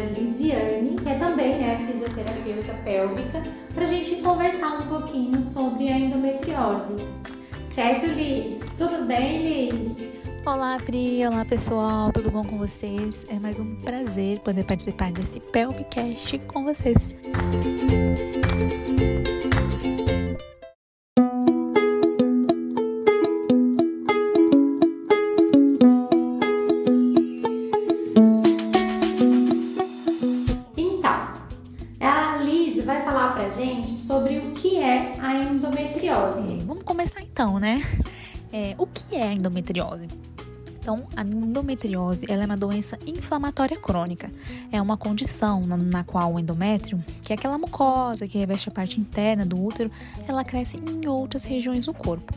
doutora Lisiane, que é também né, fisioterapeuta pélvica, para a gente conversar um pouquinho sobre a endometriose. Certo, Liz? Tudo bem, Liz? Olá, Pri. Olá, pessoal. Tudo bom com vocês? É mais um prazer poder participar desse Pelvicast com vocês. Endometriose? Então, a endometriose é uma doença inflamatória crônica. É uma condição na, na, qual o endométrio, que é aquela mucosa que reveste a parte interna do útero, ela cresce em outras regiões do corpo.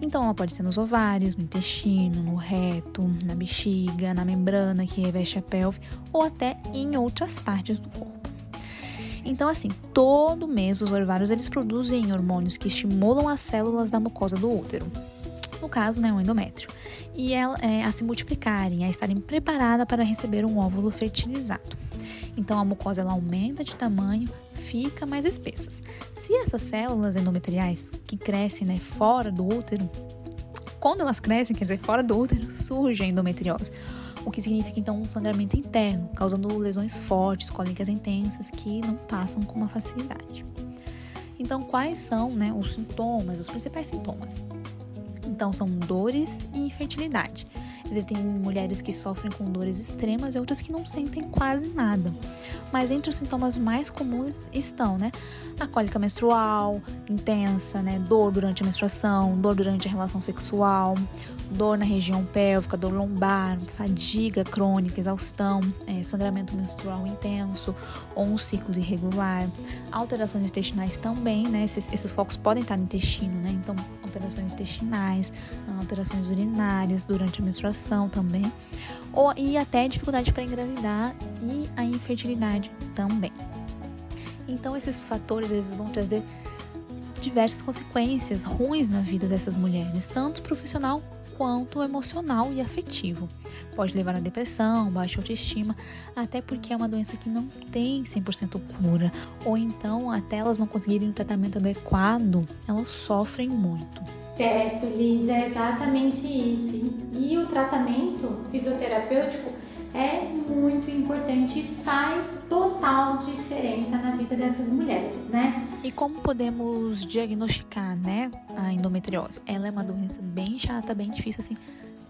Então, ela pode ser nos ovários, no intestino, no reto, na bexiga, na membrana que reveste a pelve ou até em outras partes do corpo. Então, assim, todo mês os ovários eles produzem hormônios que estimulam as células da mucosa do útero no caso, né, o endométrio, e ela, é, a se multiplicarem, a estarem preparadas para receber um óvulo fertilizado. Então a mucosa ela aumenta de tamanho, fica mais espessa. Se essas células endometriais que crescem né, fora do útero, quando elas crescem, quer dizer, fora do útero, surge a endometriose, o que significa então um sangramento interno, causando lesões fortes, cólicas intensas que não passam com uma facilidade. Então, quais são né, os sintomas, os principais sintomas? Então, são dores e infertilidade. Existem mulheres que sofrem com dores extremas e outras que não sentem quase nada. Mas entre os sintomas mais comuns estão, né, a cólica menstrual intensa, né, dor durante a menstruação, dor durante a relação sexual, dor na região pélvica, dor lombar, fadiga crônica, exaustão, é, sangramento menstrual intenso ou um ciclo irregular, alterações intestinais também, né, esses, esses focos podem estar no intestino, né, então alterações intestinais, alterações urinárias durante a menstruação também, ou, e até dificuldade para engravidar e a infertilidade também. Então esses fatores eles vão trazer diversas consequências ruins na vida dessas mulheres, tanto profissional quanto emocional e afetivo. Pode levar a depressão, baixa autoestima, até porque é uma doença que não tem 100% cura, ou então até elas não conseguirem um tratamento adequado, elas sofrem muito. Certo, Liz, é exatamente isso. E o tratamento fisioterapêutico é muito importante e faz total diferença na vida dessas mulheres, né? E como podemos diagnosticar, né, a endometriose? Ela é uma doença bem chata, bem difícil assim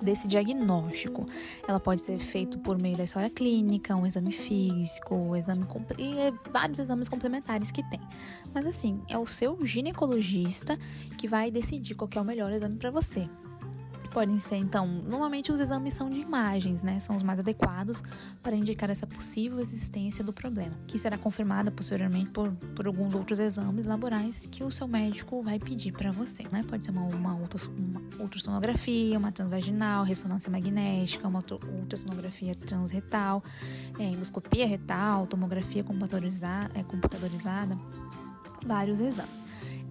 desse diagnóstico. Ela pode ser feito por meio da história clínica, um exame físico, um exame e é vários exames complementares que tem. Mas assim, é o seu ginecologista que vai decidir qual é o melhor exame para você podem ser, então, normalmente os exames são de imagens, né? São os mais adequados para indicar essa possível existência do problema, que será confirmada posteriormente por, por alguns outros exames laborais que o seu médico vai pedir para você, né? Pode ser uma, uma, uma ultrassonografia, uma transvaginal, ressonância magnética, uma ultrassonografia transretal, é, endoscopia retal, tomografia computadorizada, é, computadorizada, vários exames.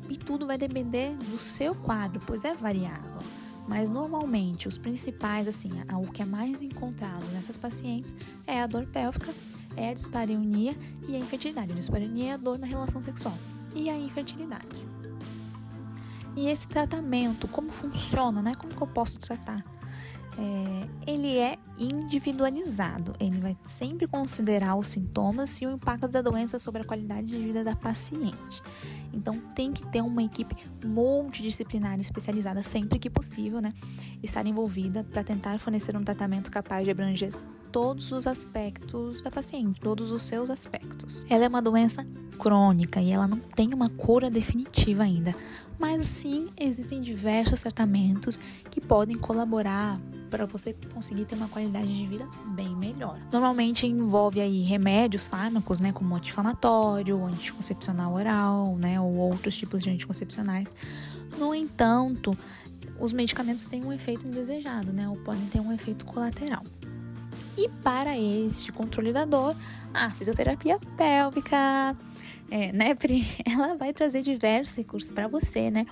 E tudo vai depender do seu quadro, pois é variável. Mas normalmente os principais, assim, o que é mais encontrado nessas pacientes é a dor pélvica, é a dispareunia e a infertilidade. A dispareunia é a dor na relação sexual e a infertilidade. E esse tratamento, como funciona, né? Como que eu posso tratar? É, ele é individualizado. Ele vai sempre considerar os sintomas e o impacto da doença sobre a qualidade de vida da paciente. Então tem que ter uma equipe multidisciplinar especializada sempre que possível, né? Estar envolvida para tentar fornecer um tratamento capaz de abranger todos os aspectos da paciente, todos os seus aspectos. Ela é uma doença crônica e ela não tem uma cura definitiva ainda, mas sim existem diversos tratamentos que podem colaborar para você conseguir ter uma qualidade de vida bem melhor. Normalmente envolve aí remédios, fármacos, né, como anti-inflamatório, anticoncepcional oral, né, ou outros tipos de anticoncepcionais. No entanto, os medicamentos têm um efeito indesejado, né, ou podem ter um efeito colateral. E para este controle da dor, a fisioterapia pélvica, é, né, Pri? Ela vai trazer diversos recursos para você, né?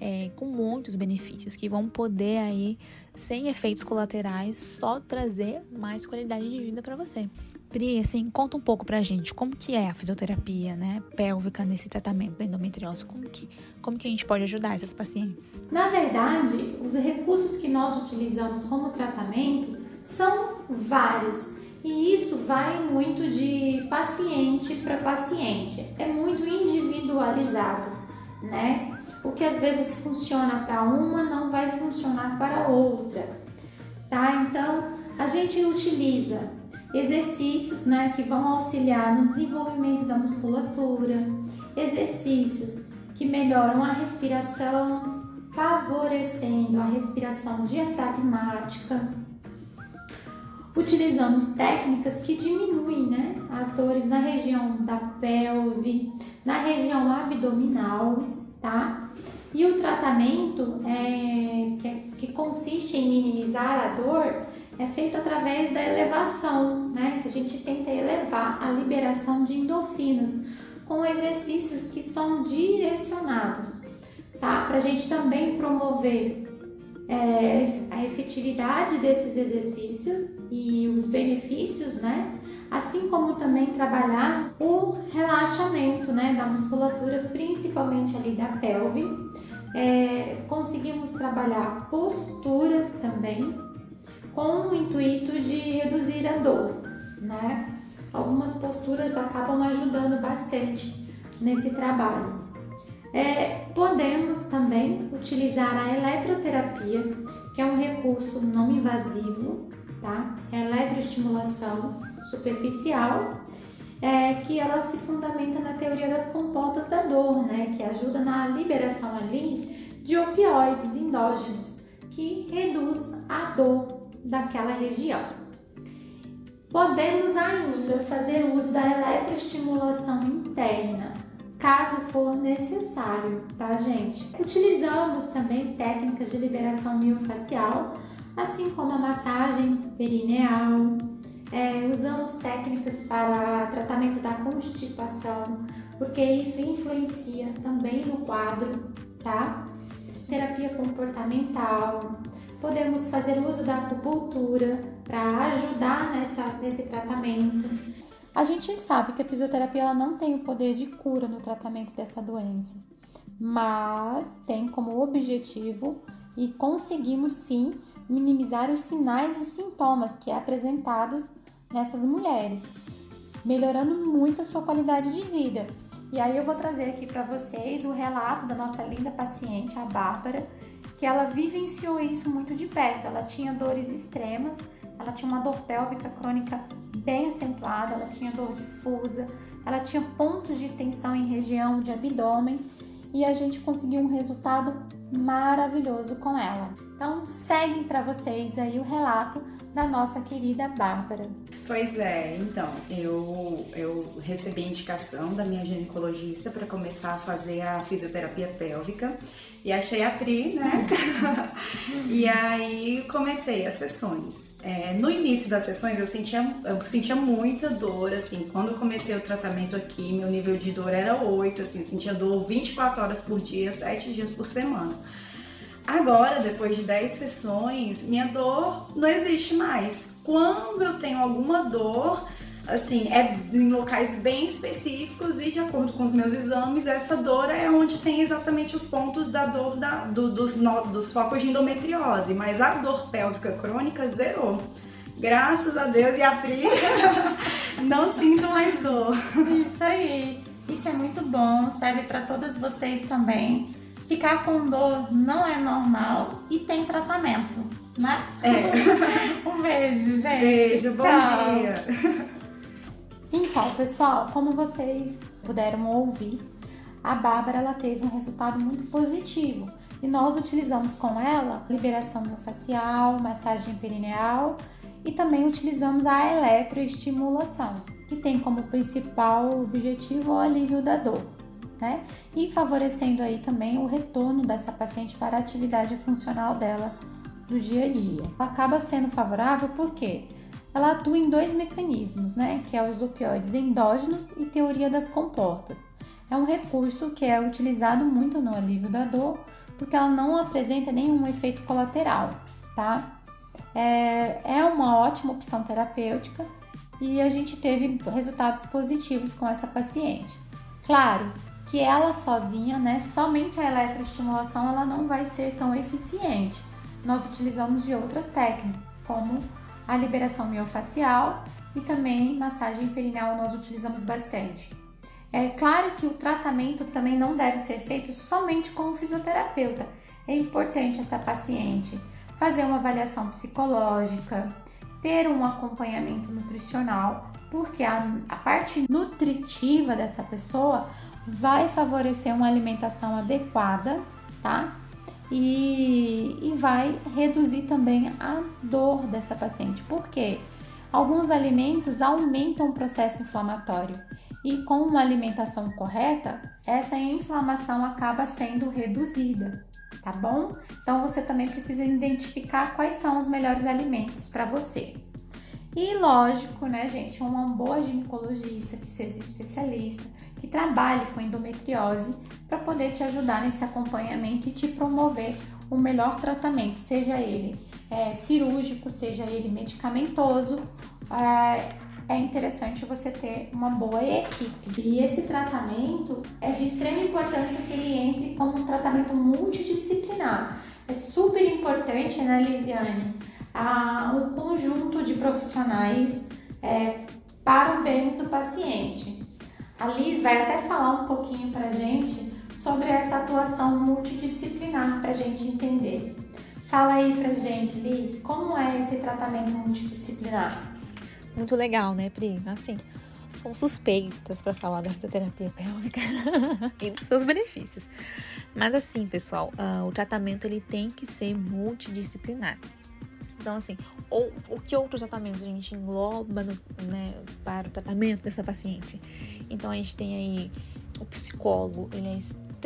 é, com muitos benefícios que vão poder aí, sem efeitos colaterais, só trazer mais qualidade de vida para você. Pri, assim, conta um pouco pra gente como que é a fisioterapia, né, pélvica nesse tratamento da endometriose, como que, como que a gente pode ajudar essas pacientes? Na verdade, os recursos que nós utilizamos como tratamento são vários. E isso vai muito de paciente para paciente. É muito individualizado, né? O que às vezes funciona para uma não vai funcionar para outra, tá? Então, a gente utiliza exercícios, né, que vão auxiliar no desenvolvimento da musculatura, exercícios que melhoram a respiração, favorecendo a respiração diafragmática. Utilizamos técnicas que diminuem né, as dores na região da pelve, na região abdominal, tá? E o tratamento é, que, que consiste em minimizar a dor é feito através da elevação, né? A gente tenta elevar a liberação de endorfinas com exercícios que são direcionados, tá? Para a gente também promover é, a efetividade desses exercícios e os benefícios, né? Assim como também trabalhar o relaxamento, né, da musculatura, principalmente ali da pelve. É, conseguimos trabalhar posturas também, com o intuito de reduzir a dor, né? Algumas posturas acabam ajudando bastante nesse trabalho. É, podemos também utilizar a eletroterapia, que é um recurso não invasivo, tá? É eletroestimulação superficial, é, que ela se fundamenta na teoria das comportas da dor, né? Que ajuda na liberação ali de opioides endógenos, que reduz a dor daquela região. Podemos ainda fazer uso da eletroestimulação interna, caso for necessário, tá, gente? Utilizamos também técnicas de liberação miofascial, assim como a massagem perineal. É, usamos técnicas para tratamento da constipação, porque isso influencia também no quadro, tá? Terapia comportamental. Podemos fazer uso da acupuntura para ajudar nessa, nesse tratamento. A gente sabe que a fisioterapia ela não tem o poder de cura no tratamento dessa doença, mas tem como objetivo e conseguimos sim minimizar os sinais e sintomas que é apresentados nessas mulheres, melhorando muito a sua qualidade de vida. E aí eu vou trazer aqui para vocês o relato da nossa linda paciente, a Bárbara, que ela vivenciou isso muito de perto. Ela tinha dores extremas, ela tinha uma dor pélvica crônica bem acentuada, ela tinha dor difusa, ela tinha pontos de tensão em região de abdômen e a gente conseguiu um resultado maravilhoso com ela. Então, segue para vocês aí o relato da nossa querida Bárbara. Pois é, então, eu, eu recebi a indicação da minha ginecologista para começar a fazer a fisioterapia pélvica e achei a Pri, né? e aí comecei as sessões. É, no início das sessões eu sentia, eu sentia muita dor, assim, quando eu comecei o tratamento aqui, meu nível de dor era 8, assim, sentia dor 24 horas por dia, 7 dias por semana. Agora, depois de 10 sessões, minha dor não existe mais. Quando eu tenho alguma dor, assim, é em locais bem específicos e de acordo com os meus exames, essa dor é onde tem exatamente os pontos da dor da, do, dos, no, dos focos de endometriose, mas a dor pélvica crônica zerou. Graças a Deus e a Pri, não sinto mais dor. Isso aí. Isso é muito bom, serve para todas vocês também. Ficar com dor não é normal e tem tratamento, né? É. um beijo, gente. Beijo, bom Tchau. dia. Então, pessoal, como vocês puderam ouvir, a Bárbara ela teve um resultado muito positivo e nós utilizamos com ela liberação miofascial, massagem perineal e também utilizamos a eletroestimulação, que tem como principal objetivo o alívio da dor, né? E favorecendo aí também o retorno dessa paciente para a atividade funcional dela do dia a dia. Acaba sendo favorável porque ela atua em dois mecanismos, né? Que é os opioides endógenos e teoria das comportas. É um recurso que é utilizado muito no alívio da dor porque ela não apresenta nenhum efeito colateral, tá? É, é uma ótima opção terapêutica e a gente teve resultados positivos com essa paciente. Claro que ela sozinha, né, somente a eletroestimulação, ela não vai ser tão eficiente. Nós utilizamos de outras técnicas, como a liberação miofacial e também massagem perineal nós utilizamos bastante. É claro que o tratamento também não deve ser feito somente com o fisioterapeuta. É importante essa paciente fazer uma avaliação psicológica, ter um acompanhamento nutricional, porque a, a parte nutritiva dessa pessoa vai favorecer uma alimentação adequada, tá? E, e vai reduzir também a dor dessa paciente. Por quê? Alguns alimentos aumentam o processo inflamatório e com uma alimentação correta, essa inflamação acaba sendo reduzida, tá bom? Então você também precisa identificar quais são os melhores alimentos para você. E lógico, né, gente, uma boa ginecologista que seja especialista, que trabalhe com endometriose para poder te ajudar nesse acompanhamento e te promover o melhor tratamento, seja ele é, cirúrgico, seja ele medicamentoso. É, é interessante você ter uma boa equipe. E esse tratamento é de extrema importância que ele entre como um tratamento multidisciplinar. É super importante, né, Lisiane? a um conjunto de profissionais é, para o bem do paciente. A Liz vai até falar um pouquinho para gente sobre essa atuação multidisciplinar para a gente entender. Fala aí para gente, Liz, como é esse tratamento multidisciplinar? Muito legal, né, Pri? Assim, somos suspeitas para falar da fisioterapia pélvica e dos seus benefícios. Mas assim, pessoal, uh, o tratamento ele tem que ser multidisciplinar. Então, assim, ou, o que outros tratamentos a gente engloba no, né, para o tratamento dessa paciente? Então, a gente tem aí o psicólogo, ele é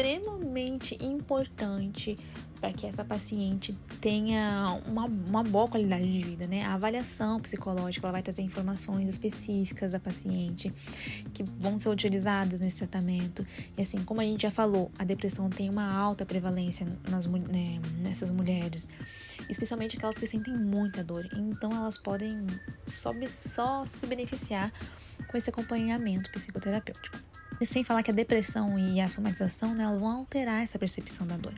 extremamente importante para que essa paciente tenha uma, uma boa qualidade de vida, né? A avaliação psicológica ela vai trazer informações específicas da paciente que vão ser utilizadas nesse tratamento. E assim, como a gente já falou, a depressão tem uma alta prevalência nas, né, nessas mulheres, especialmente aquelas que sentem muita dor. Então, elas podem só, só se beneficiar com esse acompanhamento psicoterapêutico. Sem falar que a depressão e a somatização né, vão alterar essa percepção da dor.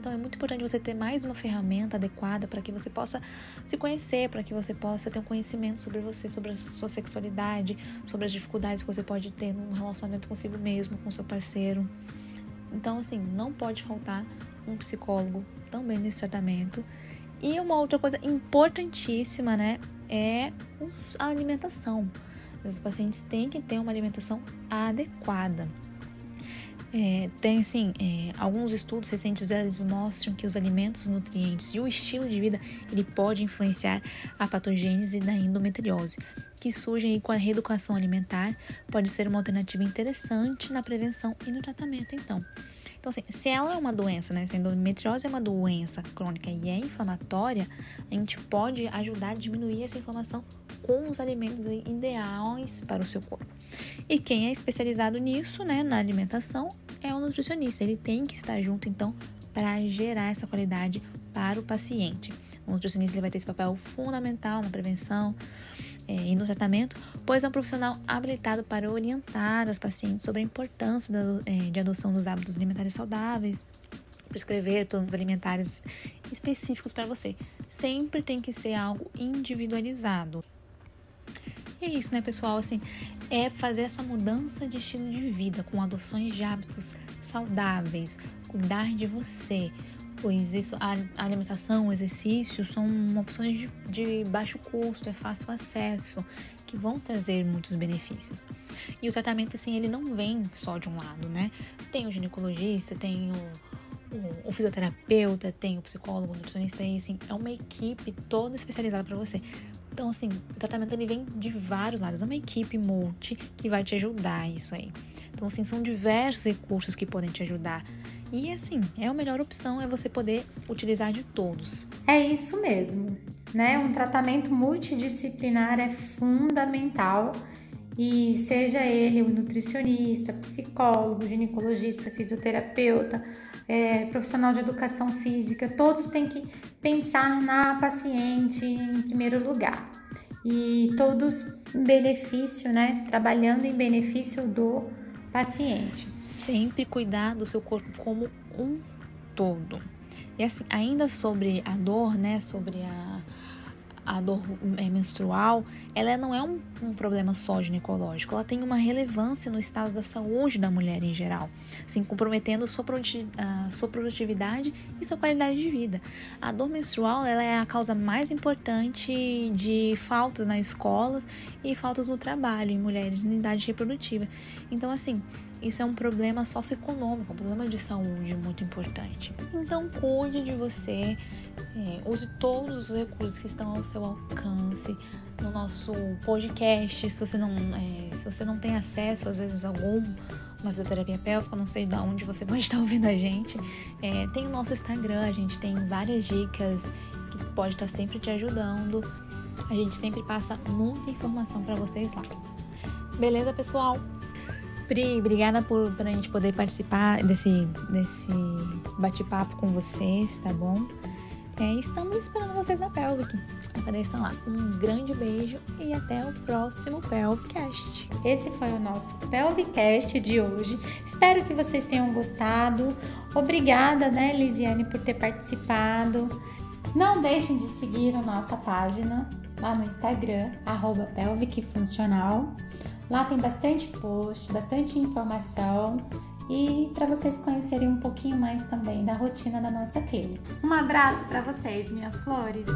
Então é muito importante você ter mais uma ferramenta adequada para que você possa se conhecer, para que você possa ter um conhecimento sobre você, sobre a sua sexualidade, sobre as dificuldades que você pode ter num relacionamento consigo mesmo, com seu parceiro. Então, assim, não pode faltar um psicólogo também nesse tratamento. E uma outra coisa importantíssima, né, é a alimentação. As pacientes têm que ter uma alimentação adequada. É, tem assim, é, alguns estudos recentes eles mostram que os alimentos, nutrientes e o estilo de vida ele pode influenciar a patogênese da endometriose, que surge com a reeducação alimentar, pode ser uma alternativa interessante na prevenção e no tratamento, então. Então, assim, se ela é uma doença, né? Se a endometriose é uma doença crônica e é inflamatória, a gente pode ajudar a diminuir essa inflamação com os alimentos ideais para o seu corpo. E quem é especializado nisso, né, na alimentação, é o nutricionista. Ele tem que estar junto, então, para gerar essa qualidade para o paciente. O nutricionista ele vai ter esse papel fundamental na prevenção é, e no tratamento, pois é um profissional habilitado para orientar as pacientes sobre a importância da, é, de adoção dos hábitos alimentares saudáveis, prescrever planos alimentares específicos para você. Sempre tem que ser algo individualizado. E é isso, né, pessoal? Assim, é fazer essa mudança de estilo de vida com adoções de hábitos saudáveis, cuidar de você, pois isso, a alimentação, o exercício são opções de, de baixo custo, é fácil acesso, que vão trazer muitos benefícios. E o tratamento, assim, ele não vem só de um lado, né? Tem o ginecologista, tem o, o, fisioterapeuta, tem o psicólogo, o nutricionista, e assim, é uma equipe toda especializada para você. Então, assim, o tratamento ele vem de vários lados, é uma equipe multi que vai te ajudar isso aí. Então, assim, são diversos recursos que podem te ajudar e assim, é a melhor opção é você poder utilizar de todos. É isso mesmo, né? Um tratamento multidisciplinar é fundamental E seja ele o nutricionista, psicólogo, ginecologista, fisioterapeuta, é, profissional de educação física, todos têm que pensar na paciente em primeiro lugar. E todos em benefício, né? Trabalhando em benefício do paciente. Sempre cuidar do seu corpo como um todo. E assim, ainda sobre a dor, né? Sobre a a dor é, menstrual, ela não é um, um, problema só ginecológico, ela tem uma relevância no estado da saúde da mulher em geral, assim, comprometendo sua, produtividade e sua qualidade de vida. A dor menstrual ela é a causa mais importante de faltas nas escolas e faltas no trabalho em mulheres em idade reprodutiva. Então, assim, isso é um problema socioeconômico, um problema de saúde muito importante. Então, cuide de você, é, use todos os recursos que estão ao seu alcance no nosso podcast. Se você não, é, se você não tem acesso, às vezes, a algum uma fisioterapia pélvica, não sei de onde você pode estar ouvindo a gente. É, tem o nosso Instagram, a gente tem várias dicas que pode estar sempre te ajudando. A gente sempre passa muita informação para vocês lá. Beleza, pessoal? Pri, obrigada por, por a gente poder participar desse, desse bate-papo com vocês, tá bom? É, estamos esperando vocês na Pelvic. Apareçam lá. Um grande beijo e até o próximo Pelvicast. Esse foi o nosso Pelvicast de hoje. Espero que vocês tenham gostado. Obrigada, né, Lisiane, por ter participado. Não deixem de seguir a nossa página lá no Instagram, arroba pelvicfuncional. Lá tem bastante post, bastante informação e para vocês conhecerem um pouquinho mais também da rotina da nossa clínica. Um abraço para vocês, minhas flores!